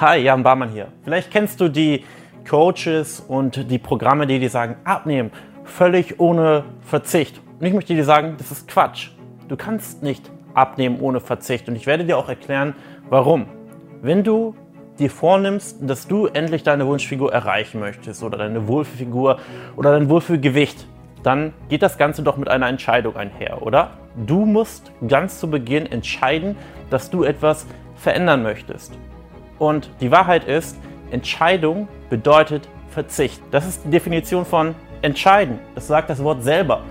Hi, Jan Barmann hier. Vielleicht kennst du die Coaches und die Programme, die dir sagen, abnehmen, völlig ohne Verzicht. Und ich möchte dir sagen, das ist Quatsch. Du kannst nicht abnehmen ohne Verzicht. Und ich werde dir auch erklären, warum. Wenn du dir vornimmst, dass du endlich deine Wunschfigur erreichen möchtest oder deine Wohlfühlfigur oder dein Wohlfühlgewicht, dann geht das Ganze doch mit einer Entscheidung einher, oder? Du musst ganz zu Beginn entscheiden, dass du etwas verändern möchtest. Und die Wahrheit ist, Entscheidung bedeutet Verzicht. Das ist die Definition von entscheiden. Das sagt das Wort selber.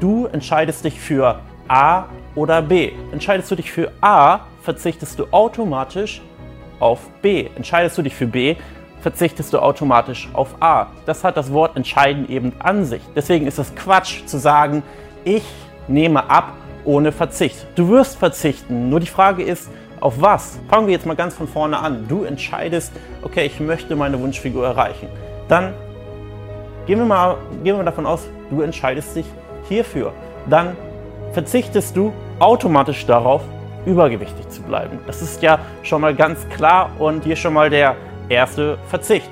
Du entscheidest dich für A oder B. Entscheidest du dich für A, verzichtest du automatisch auf B. Entscheidest du dich für B, verzichtest du automatisch auf A. Das hat das Wort entscheiden eben an sich. Deswegen ist es Quatsch zu sagen, ich nehme ab ohne Verzicht. Du wirst verzichten. Nur die Frage ist, auf was? Fangen wir jetzt mal ganz von vorne an. Du entscheidest, okay, ich möchte meine Wunschfigur erreichen. Dann gehen wir mal, gehen wir davon aus, du entscheidest dich hierfür. Dann verzichtest du automatisch darauf, übergewichtig zu bleiben. Das ist ja schon mal ganz klar und hier schon mal der erste Verzicht.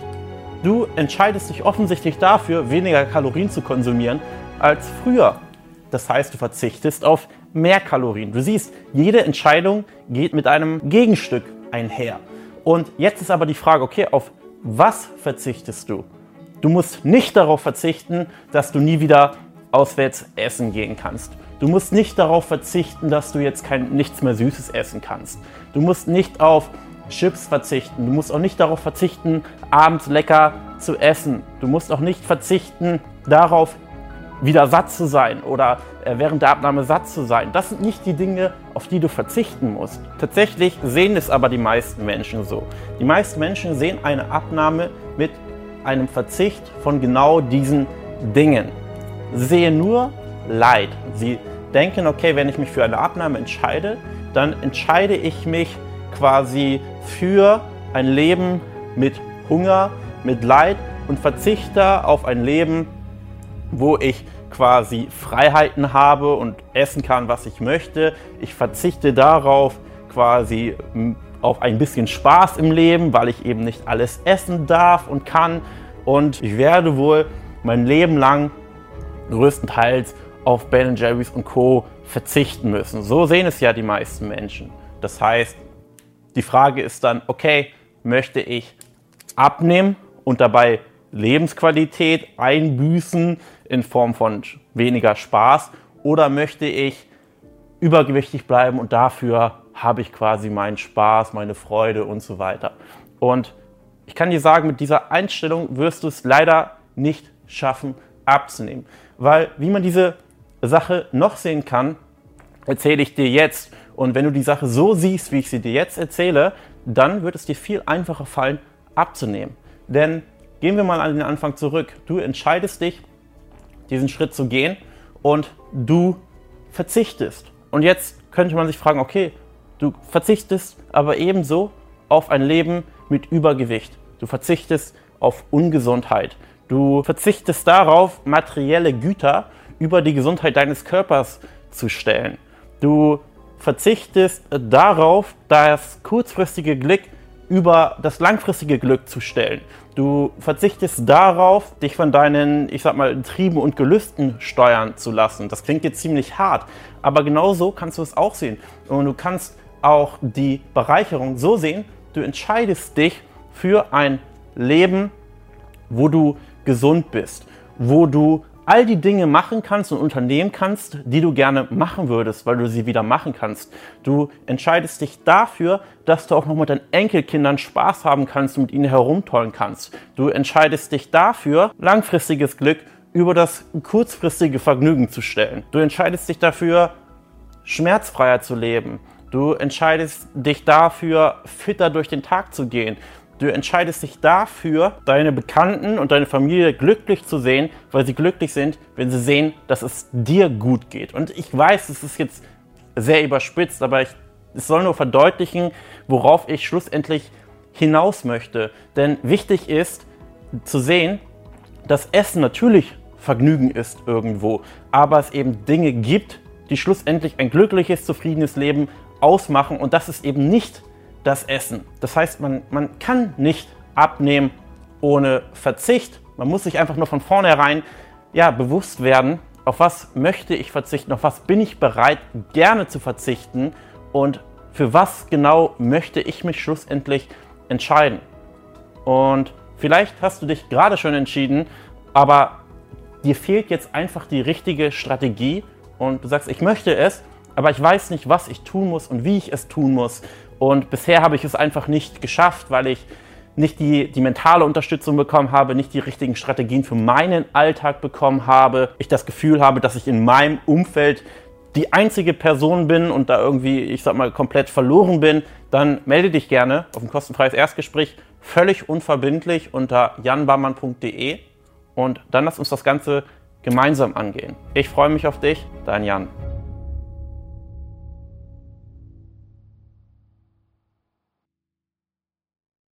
Du entscheidest dich offensichtlich dafür, weniger Kalorien zu konsumieren als früher. Das heißt, du verzichtest auf mehr Kalorien. Du siehst, jede Entscheidung geht mit einem Gegenstück einher. Und jetzt ist aber die Frage, okay, auf was verzichtest du? Du musst nicht darauf verzichten, dass du nie wieder auswärts essen gehen kannst. Du musst nicht darauf verzichten, dass du jetzt kein nichts mehr Süßes essen kannst. Du musst nicht auf Chips verzichten. Du musst auch nicht darauf verzichten, abends lecker zu essen. Du musst auch nicht verzichten darauf, wieder satt zu sein oder äh, während der Abnahme satt zu sein. Das sind nicht die Dinge, auf die du verzichten musst. Tatsächlich sehen es aber die meisten Menschen so. Die meisten Menschen sehen eine Abnahme mit einem Verzicht von genau diesen Dingen. Sie sehen nur Leid. Sie denken, okay, wenn ich mich für eine Abnahme entscheide, dann entscheide ich mich quasi für ein Leben mit Hunger, mit Leid und verzichte auf ein Leben, wo ich quasi Freiheiten habe und essen kann, was ich möchte. Ich verzichte darauf, quasi auf ein bisschen Spaß im Leben, weil ich eben nicht alles essen darf und kann. Und ich werde wohl mein Leben lang größtenteils auf Ben Jerry's und Co. verzichten müssen. So sehen es ja die meisten Menschen. Das heißt, die Frage ist dann, okay, möchte ich abnehmen und dabei Lebensqualität einbüßen in Form von weniger Spaß oder möchte ich übergewichtig bleiben und dafür habe ich quasi meinen Spaß, meine Freude und so weiter. Und ich kann dir sagen, mit dieser Einstellung wirst du es leider nicht schaffen abzunehmen. Weil wie man diese Sache noch sehen kann, erzähle ich dir jetzt. Und wenn du die Sache so siehst, wie ich sie dir jetzt erzähle, dann wird es dir viel einfacher fallen, abzunehmen. Denn Gehen wir mal an den Anfang zurück. Du entscheidest dich, diesen Schritt zu gehen und du verzichtest. Und jetzt könnte man sich fragen, okay, du verzichtest aber ebenso auf ein Leben mit Übergewicht. Du verzichtest auf Ungesundheit. Du verzichtest darauf, materielle Güter über die Gesundheit deines Körpers zu stellen. Du verzichtest darauf, das kurzfristige Glück über das langfristige Glück zu stellen. Du verzichtest darauf, dich von deinen, ich sag mal, Trieben und Gelüsten steuern zu lassen. Das klingt jetzt ziemlich hart, aber genau so kannst du es auch sehen. Und du kannst auch die Bereicherung so sehen, du entscheidest dich für ein Leben, wo du gesund bist, wo du all die Dinge machen kannst und unternehmen kannst, die du gerne machen würdest, weil du sie wieder machen kannst. Du entscheidest dich dafür, dass du auch noch mit deinen Enkelkindern Spaß haben kannst und mit ihnen herumtollen kannst. Du entscheidest dich dafür, langfristiges Glück über das kurzfristige Vergnügen zu stellen. Du entscheidest dich dafür, schmerzfreier zu leben. Du entscheidest dich dafür, fitter durch den Tag zu gehen. Du entscheidest dich dafür, deine Bekannten und deine Familie glücklich zu sehen, weil sie glücklich sind, wenn sie sehen, dass es dir gut geht. Und ich weiß, es ist jetzt sehr überspitzt, aber ich, es soll nur verdeutlichen, worauf ich schlussendlich hinaus möchte. Denn wichtig ist zu sehen, dass Essen natürlich Vergnügen ist irgendwo, aber es eben Dinge gibt, die schlussendlich ein glückliches, zufriedenes Leben ausmachen und das ist eben nicht das Essen. Das heißt, man, man kann nicht abnehmen ohne Verzicht. Man muss sich einfach nur von vornherein ja, bewusst werden, auf was möchte ich verzichten, auf was bin ich bereit gerne zu verzichten und für was genau möchte ich mich schlussendlich entscheiden. Und vielleicht hast du dich gerade schon entschieden, aber dir fehlt jetzt einfach die richtige Strategie und du sagst, ich möchte es, aber ich weiß nicht, was ich tun muss und wie ich es tun muss. Und bisher habe ich es einfach nicht geschafft, weil ich nicht die, die mentale Unterstützung bekommen habe, nicht die richtigen Strategien für meinen Alltag bekommen habe. Ich das Gefühl habe, dass ich in meinem Umfeld die einzige Person bin und da irgendwie, ich sag mal, komplett verloren bin, dann melde dich gerne auf ein kostenfreies Erstgespräch, völlig unverbindlich unter janbarmann.de und dann lass uns das Ganze gemeinsam angehen. Ich freue mich auf dich, dein Jan.